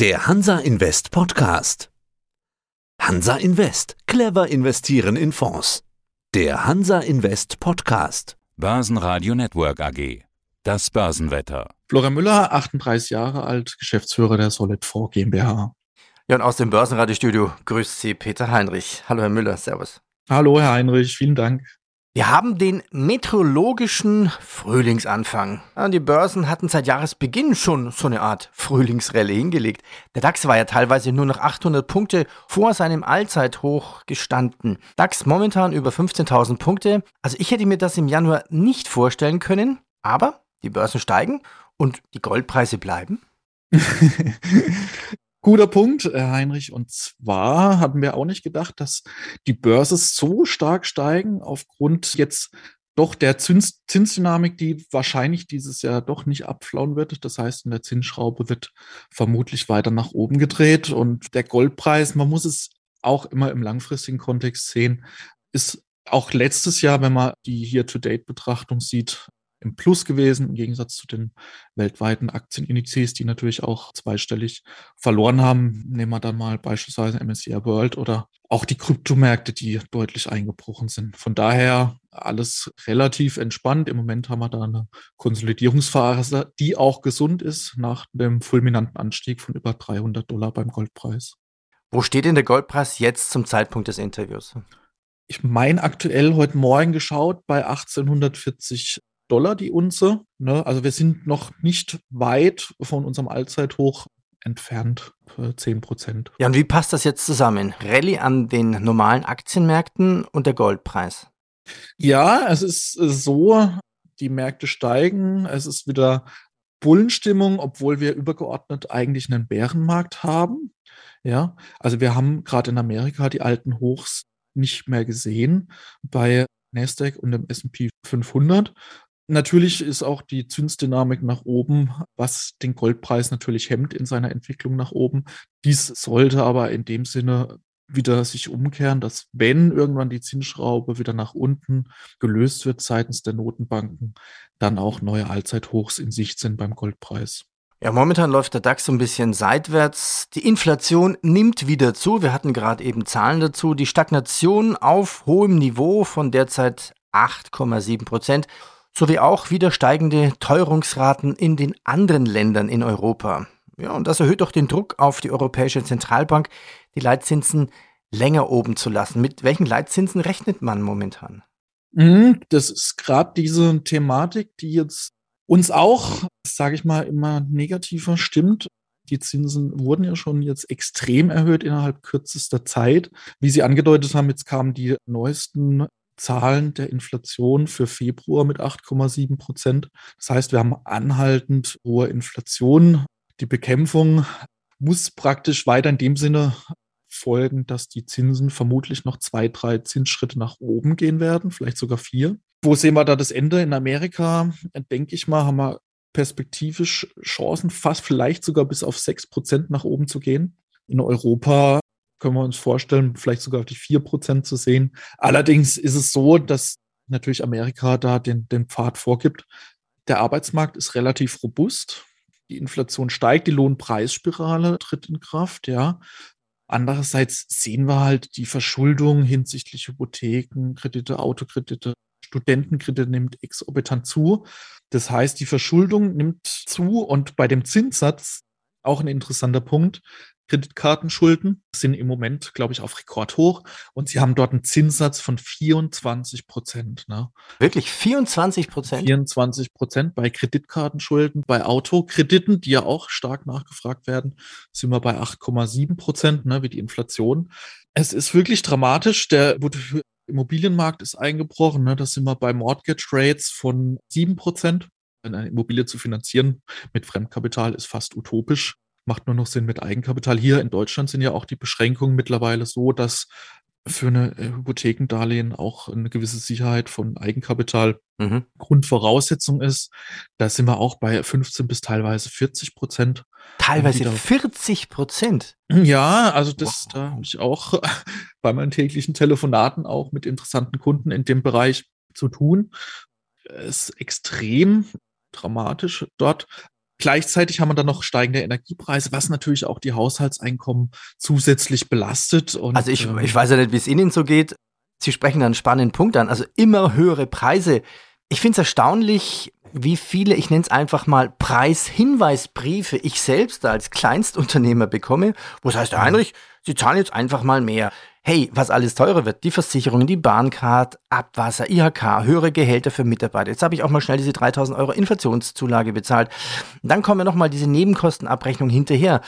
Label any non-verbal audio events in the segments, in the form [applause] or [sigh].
Der Hansa Invest Podcast. Hansa Invest. Clever investieren in Fonds. Der Hansa Invest Podcast. Börsenradio Network AG. Das Börsenwetter. Florian Müller, 38 Jahre alt, Geschäftsführer der Solid 4 GmbH. Ja, und aus dem Börsenradiostudio grüßt Sie Peter Heinrich. Hallo, Herr Müller, Servus. Hallo, Herr Heinrich, vielen Dank. Wir haben den meteorologischen Frühlingsanfang. Die Börsen hatten seit Jahresbeginn schon so eine Art Frühlingsrallye hingelegt. Der DAX war ja teilweise nur noch 800 Punkte vor seinem Allzeithoch gestanden. DAX momentan über 15.000 Punkte. Also ich hätte mir das im Januar nicht vorstellen können, aber die Börsen steigen und die Goldpreise bleiben. [laughs] Guter Punkt, Herr Heinrich. Und zwar hatten wir auch nicht gedacht, dass die Börse so stark steigen aufgrund jetzt doch der Zins Zinsdynamik, die wahrscheinlich dieses Jahr doch nicht abflauen wird. Das heißt, in der Zinsschraube wird vermutlich weiter nach oben gedreht und der Goldpreis, man muss es auch immer im langfristigen Kontext sehen, ist auch letztes Jahr, wenn man die Year-to-Date-Betrachtung sieht, im Plus gewesen, im Gegensatz zu den weltweiten Aktienindizes, die natürlich auch zweistellig verloren haben. Nehmen wir dann mal beispielsweise MSCI World oder auch die Kryptomärkte, die deutlich eingebrochen sind. Von daher alles relativ entspannt. Im Moment haben wir da eine Konsolidierungsphase, die auch gesund ist nach dem fulminanten Anstieg von über 300 Dollar beim Goldpreis. Wo steht denn der Goldpreis jetzt zum Zeitpunkt des Interviews? Ich meine aktuell heute Morgen geschaut bei 1840 Dollar die Unze. Ne? Also wir sind noch nicht weit von unserem Allzeithoch entfernt, 10 Prozent. Ja, und wie passt das jetzt zusammen? Rallye an den normalen Aktienmärkten und der Goldpreis? Ja, es ist so, die Märkte steigen, es ist wieder Bullenstimmung, obwohl wir übergeordnet eigentlich einen Bärenmarkt haben. Ja, also wir haben gerade in Amerika die alten Hochs nicht mehr gesehen bei Nasdaq und dem S&P 500, Natürlich ist auch die Zinsdynamik nach oben, was den Goldpreis natürlich hemmt in seiner Entwicklung nach oben. Dies sollte aber in dem Sinne wieder sich umkehren, dass wenn irgendwann die Zinsschraube wieder nach unten gelöst wird seitens der Notenbanken, dann auch neue Allzeithochs in Sicht sind beim Goldpreis. Ja, momentan läuft der DAX so ein bisschen seitwärts. Die Inflation nimmt wieder zu. Wir hatten gerade eben Zahlen dazu. Die Stagnation auf hohem Niveau von derzeit 8,7 Prozent sowie auch wieder steigende Teuerungsraten in den anderen Ländern in Europa. Ja, und das erhöht doch den Druck auf die Europäische Zentralbank, die Leitzinsen länger oben zu lassen. Mit welchen Leitzinsen rechnet man momentan? Mhm, das ist gerade diese Thematik, die jetzt uns auch, sage ich mal, immer negativer stimmt. Die Zinsen wurden ja schon jetzt extrem erhöht innerhalb kürzester Zeit. Wie Sie angedeutet haben, jetzt kamen die neuesten Zahlen der Inflation für Februar mit 8,7 Prozent. Das heißt, wir haben anhaltend hohe Inflation. Die Bekämpfung muss praktisch weiter in dem Sinne folgen, dass die Zinsen vermutlich noch zwei, drei Zinsschritte nach oben gehen werden, vielleicht sogar vier. Wo sehen wir da das Ende? In Amerika, denke ich mal, haben wir perspektivisch Chancen, fast vielleicht sogar bis auf sechs Prozent nach oben zu gehen. In Europa können wir uns vorstellen, vielleicht sogar auf die 4% zu sehen. Allerdings ist es so, dass natürlich Amerika da den, den Pfad vorgibt. Der Arbeitsmarkt ist relativ robust. Die Inflation steigt, die Lohnpreisspirale tritt in Kraft, ja. Andererseits sehen wir halt die Verschuldung hinsichtlich Hypotheken, Kredite, Autokredite, Studentenkredite nimmt exorbitant zu. Das heißt, die Verschuldung nimmt zu und bei dem Zinssatz auch ein interessanter Punkt. Kreditkartenschulden sind im Moment, glaube ich, auf Rekordhoch und sie haben dort einen Zinssatz von 24 Prozent. Ne? Wirklich 24 Prozent? 24 Prozent bei Kreditkartenschulden, bei Autokrediten, die ja auch stark nachgefragt werden, sind wir bei 8,7 Prozent, ne, wie die Inflation. Es ist wirklich dramatisch. Der Immobilienmarkt ist eingebrochen. Ne? Da sind wir bei Mortgage Rates von 7 Prozent. Eine Immobilie zu finanzieren mit Fremdkapital ist fast utopisch macht nur noch Sinn mit Eigenkapital. Hier in Deutschland sind ja auch die Beschränkungen mittlerweile so, dass für eine äh, Hypothekendarlehen auch eine gewisse Sicherheit von Eigenkapital mhm. Grundvoraussetzung ist. Da sind wir auch bei 15 bis teilweise 40 Prozent. Teilweise 40 Prozent? Ja, also das, wow. da habe ich auch [laughs] bei meinen täglichen Telefonaten auch mit interessanten Kunden in dem Bereich zu tun. Es ist extrem dramatisch dort. Gleichzeitig haben wir dann noch steigende Energiepreise, was natürlich auch die Haushaltseinkommen zusätzlich belastet. Und, also ich, ähm, ich weiß ja nicht, wie es Ihnen so geht. Sie sprechen einen spannenden Punkt an. Also immer höhere Preise. Ich finde es erstaunlich, wie viele, ich nenne es einfach mal Preishinweisbriefe ich selbst als Kleinstunternehmer bekomme, wo es heißt, Herr Heinrich, Sie zahlen jetzt einfach mal mehr. Hey, was alles teurer wird, die Versicherungen, die Bahncard, Abwasser, IHK, höhere Gehälter für Mitarbeiter. Jetzt habe ich auch mal schnell diese 3000 Euro Inflationszulage bezahlt. Dann kommen nochmal diese Nebenkostenabrechnung hinterher.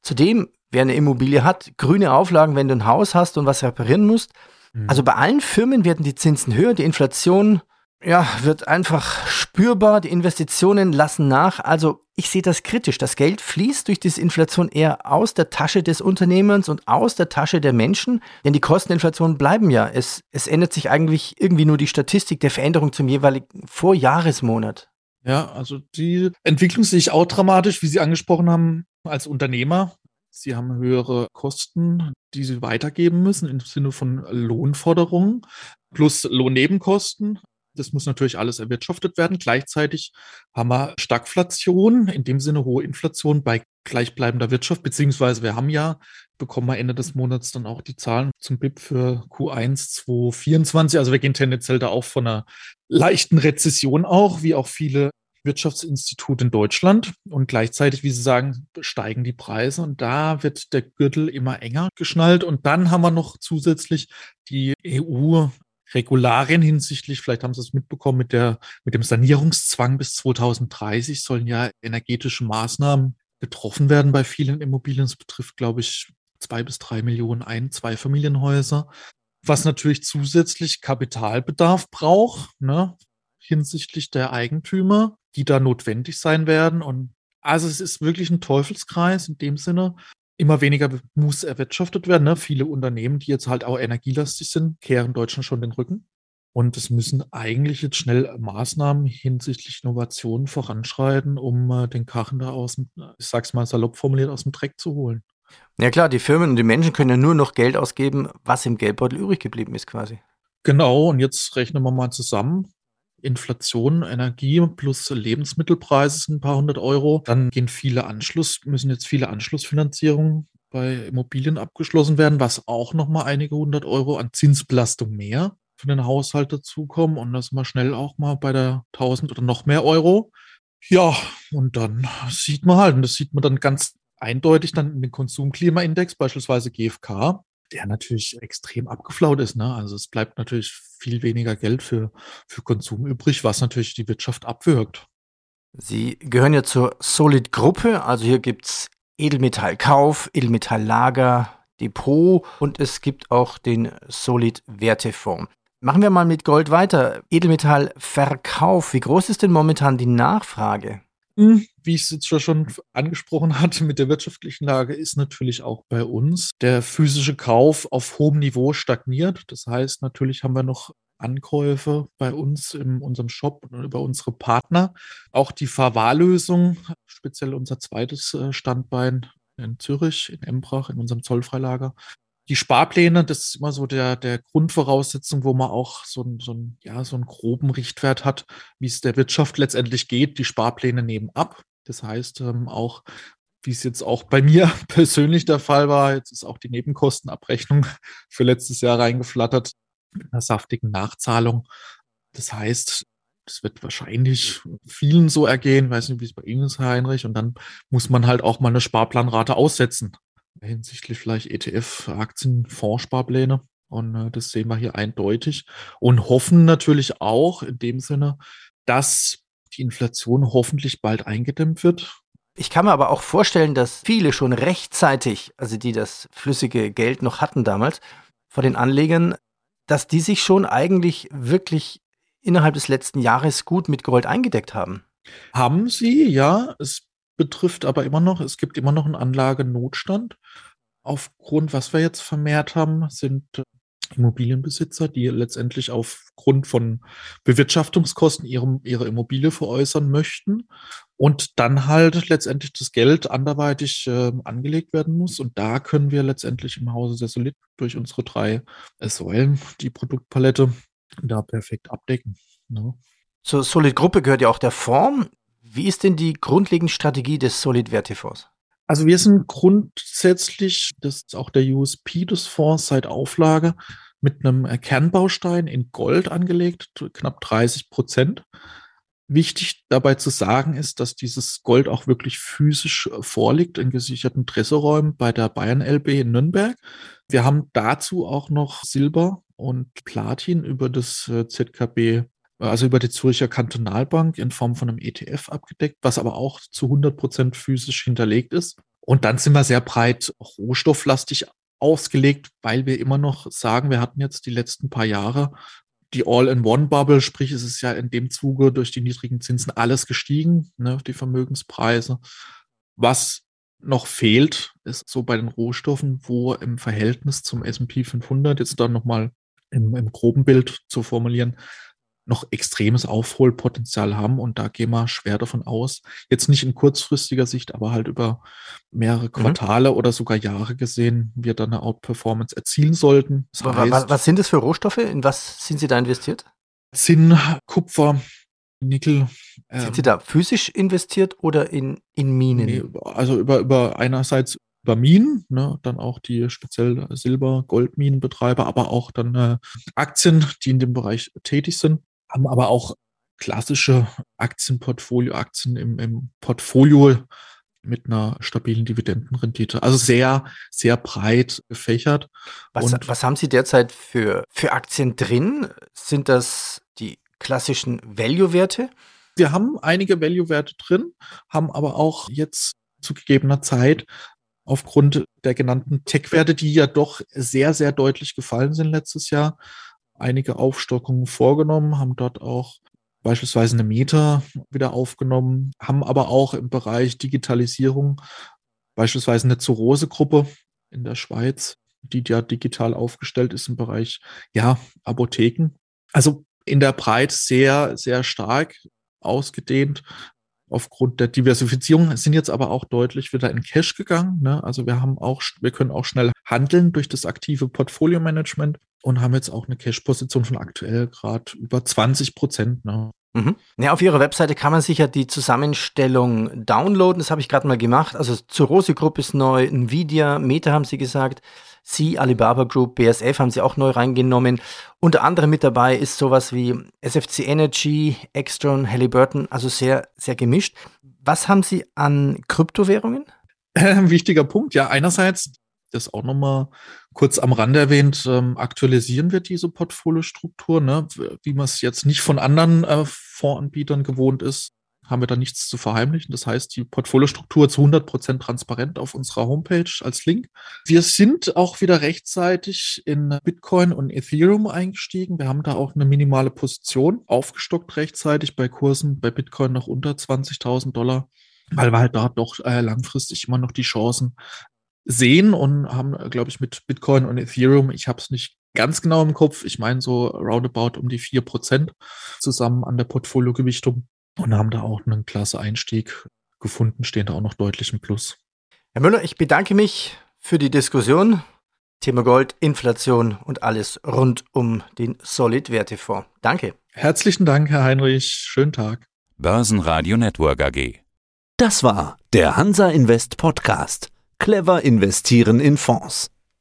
Zudem, wer eine Immobilie hat, grüne Auflagen, wenn du ein Haus hast und was reparieren musst. Mhm. Also bei allen Firmen werden die Zinsen höher, die Inflation ja, wird einfach spürbar, die Investitionen lassen nach. Also ich sehe das kritisch. Das Geld fließt durch diese Inflation eher aus der Tasche des Unternehmens und aus der Tasche der Menschen, denn die Kosteninflationen bleiben ja. Es, es ändert sich eigentlich irgendwie nur die Statistik der Veränderung zum jeweiligen Vorjahresmonat. Ja, also die Entwicklung sehe ich auch dramatisch, wie Sie angesprochen haben, als Unternehmer. Sie haben höhere Kosten, die Sie weitergeben müssen im Sinne von Lohnforderungen plus Lohnnebenkosten. Das muss natürlich alles erwirtschaftet werden. Gleichzeitig haben wir Stagflation, in dem Sinne hohe Inflation bei gleichbleibender Wirtschaft, beziehungsweise wir haben ja, bekommen wir Ende des Monats dann auch die Zahlen zum BIP für Q1 2024. Also wir gehen tendenziell da auch von einer leichten Rezession auch, wie auch viele Wirtschaftsinstitute in Deutschland. Und gleichzeitig, wie Sie sagen, steigen die Preise und da wird der Gürtel immer enger geschnallt. Und dann haben wir noch zusätzlich die EU Regularien hinsichtlich, vielleicht haben Sie es mitbekommen, mit, der, mit dem Sanierungszwang bis 2030 sollen ja energetische Maßnahmen getroffen werden bei vielen Immobilien. Es betrifft, glaube ich, zwei bis drei Millionen ein-, zwei Familienhäuser, was natürlich zusätzlich Kapitalbedarf braucht, ne, hinsichtlich der Eigentümer, die da notwendig sein werden. Und also es ist wirklich ein Teufelskreis in dem Sinne immer weniger muss erwirtschaftet werden. Ne? Viele Unternehmen, die jetzt halt auch energielastig sind, kehren Deutschland schon den Rücken. Und es müssen eigentlich jetzt schnell Maßnahmen hinsichtlich Innovation voranschreiten, um äh, den Karren da aus dem, ich sag's mal salopp formuliert, aus dem Dreck zu holen. Ja klar, die Firmen und die Menschen können ja nur noch Geld ausgeben, was im Geldbeutel übrig geblieben ist quasi. Genau, und jetzt rechnen wir mal zusammen. Inflation, Energie plus Lebensmittelpreise sind ein paar hundert Euro. Dann gehen viele Anschluss, müssen jetzt viele Anschlussfinanzierungen bei Immobilien abgeschlossen werden, was auch nochmal einige hundert Euro an Zinsbelastung mehr für den Haushalt dazukommen. Und das mal schnell auch mal bei der 1000 oder noch mehr Euro. Ja, und dann sieht man halt, und das sieht man dann ganz eindeutig dann in den Konsumklimaindex, beispielsweise GfK, der natürlich extrem abgeflaut ist. Ne? Also es bleibt natürlich viel weniger Geld für, für Konsum übrig, was natürlich die Wirtschaft abwirkt. Sie gehören ja zur Solid-Gruppe, also hier gibt es Edelmetallkauf, Edelmetalllager, Depot und es gibt auch den Solid-Wertefonds. Machen wir mal mit Gold weiter. Edelmetallverkauf, wie groß ist denn momentan die Nachfrage? Hm, wie ich es jetzt schon angesprochen hatte mit der wirtschaftlichen Lage, ist natürlich auch bei uns der physische Kauf auf hohem Niveau stagniert. Das heißt, natürlich haben wir noch Ankäufe bei uns in unserem Shop und über unsere Partner. Auch die Verwahrlösung, speziell unser zweites äh, Standbein in Zürich, in Embrach, in unserem Zollfreilager, die Sparpläne, das ist immer so der, der Grundvoraussetzung, wo man auch so, ein, so, ein, ja, so einen groben Richtwert hat, wie es der Wirtschaft letztendlich geht. Die Sparpläne nehmen ab. Das heißt, ähm, auch wie es jetzt auch bei mir [laughs] persönlich der Fall war, jetzt ist auch die Nebenkostenabrechnung [laughs] für letztes Jahr reingeflattert mit einer saftigen Nachzahlung. Das heißt, das wird wahrscheinlich vielen so ergehen, weiß nicht, wie es bei Ihnen ist, Herr Heinrich. Und dann muss man halt auch mal eine Sparplanrate aussetzen hinsichtlich vielleicht ETF, Aktien, Fondssparpläne. Und äh, das sehen wir hier eindeutig und hoffen natürlich auch in dem Sinne, dass die Inflation hoffentlich bald eingedämmt wird. Ich kann mir aber auch vorstellen, dass viele schon rechtzeitig, also die das flüssige Geld noch hatten damals, vor den Anlegern, dass die sich schon eigentlich wirklich innerhalb des letzten Jahres gut mit Gold eingedeckt haben. Haben sie, ja. Es betrifft aber immer noch, es gibt immer noch einen Anlagenotstand. Aufgrund, was wir jetzt vermehrt haben, sind äh, Immobilienbesitzer, die letztendlich aufgrund von Bewirtschaftungskosten ihre, ihre Immobilie veräußern möchten und dann halt letztendlich das Geld anderweitig äh, angelegt werden muss. Und da können wir letztendlich im Hause sehr solid durch unsere drei Säulen die Produktpalette da perfekt abdecken. Ne? Zur Solid-Gruppe gehört ja auch der Fonds. Wie ist denn die grundlegende Strategie des Solid-Wertefonds? Also wir sind grundsätzlich, das ist auch der USP des Fonds seit Auflage, mit einem Kernbaustein in Gold angelegt, knapp 30 Prozent. Wichtig dabei zu sagen ist, dass dieses Gold auch wirklich physisch äh, vorliegt in gesicherten Tresseräumen bei der Bayern LB in Nürnberg. Wir haben dazu auch noch Silber und Platin über das äh, ZKB, also über die Zürcher Kantonalbank in Form von einem ETF abgedeckt, was aber auch zu 100 Prozent physisch hinterlegt ist. Und dann sind wir sehr breit rohstofflastig ausgelegt, weil wir immer noch sagen, wir hatten jetzt die letzten paar Jahre die All-in-One-Bubble, sprich es ist ja in dem Zuge durch die niedrigen Zinsen alles gestiegen, ne, die Vermögenspreise. Was noch fehlt, ist so bei den Rohstoffen, wo im Verhältnis zum S&P 500 jetzt dann nochmal im, im groben Bild zu formulieren, noch extremes Aufholpotenzial haben. Und da gehen wir schwer davon aus, jetzt nicht in kurzfristiger Sicht, aber halt über mehrere mhm. Quartale mhm. oder sogar Jahre gesehen, wir dann eine Outperformance erzielen sollten. Das heißt, was, was sind das für Rohstoffe? In was sind Sie da investiert? Zinn, Kupfer, Nickel. Sind ähm, Sie da physisch investiert oder in, in Minen? Nee, also über, über einerseits über Minen, ne, dann auch die speziell Silber-, Goldminenbetreiber, aber auch dann äh, Aktien, die in dem Bereich tätig sind haben aber auch klassische Aktienportfolio, Aktien im, im Portfolio mit einer stabilen Dividendenrendite. Also sehr, sehr breit gefächert. Was, was haben Sie derzeit für, für Aktien drin? Sind das die klassischen Value-Werte? Wir haben einige Value-Werte drin, haben aber auch jetzt zu gegebener Zeit aufgrund der genannten Tech-Werte, die ja doch sehr, sehr deutlich gefallen sind letztes Jahr, einige Aufstockungen vorgenommen, haben dort auch beispielsweise eine Meta wieder aufgenommen, haben aber auch im Bereich Digitalisierung beispielsweise eine Zurose-Gruppe in der Schweiz, die ja digital aufgestellt ist im Bereich, ja, Apotheken. Also in der Breite sehr, sehr stark ausgedehnt, aufgrund der Diversifizierung sind jetzt aber auch deutlich wieder in Cash gegangen. Ne? Also wir haben auch, wir können auch schnell handeln durch das aktive Portfolio-Management und haben jetzt auch eine Cash-Position von aktuell gerade über 20 Prozent. Ne? Mhm. Ja, auf Ihrer Webseite kann man sicher die Zusammenstellung downloaden. Das habe ich gerade mal gemacht. Also zur Rose Group ist neu, Nvidia, Meta haben Sie gesagt. Sie, Alibaba Group, BSF haben sie auch neu reingenommen. Unter anderem mit dabei ist sowas wie SFC Energy, Extron, Halliburton, also sehr, sehr gemischt. Was haben Sie an Kryptowährungen? Äh, wichtiger Punkt, ja. Einerseits, das auch nochmal kurz am Rande erwähnt, ähm, aktualisieren wir diese Portfoliostruktur, ne? wie man es jetzt nicht von anderen äh, Fondsanbietern gewohnt ist haben wir da nichts zu verheimlichen. Das heißt, die Portfoliostruktur zu 100 Prozent transparent auf unserer Homepage als Link. Wir sind auch wieder rechtzeitig in Bitcoin und Ethereum eingestiegen. Wir haben da auch eine minimale Position aufgestockt rechtzeitig bei Kursen bei Bitcoin noch unter 20.000 Dollar, weil wir halt da doch äh, langfristig immer noch die Chancen sehen und haben, glaube ich, mit Bitcoin und Ethereum, ich habe es nicht ganz genau im Kopf, ich meine so roundabout um die 4% zusammen an der Portfoliogewichtung und haben da auch einen klasse Einstieg gefunden, stehen da auch noch deutlich im Plus. Herr Müller, ich bedanke mich für die Diskussion. Thema Gold, Inflation und alles rund um den Solid-Wertefonds. Danke. Herzlichen Dank, Herr Heinrich. Schönen Tag. Börsenradio Network AG. Das war der Hansa Invest Podcast. Clever investieren in Fonds.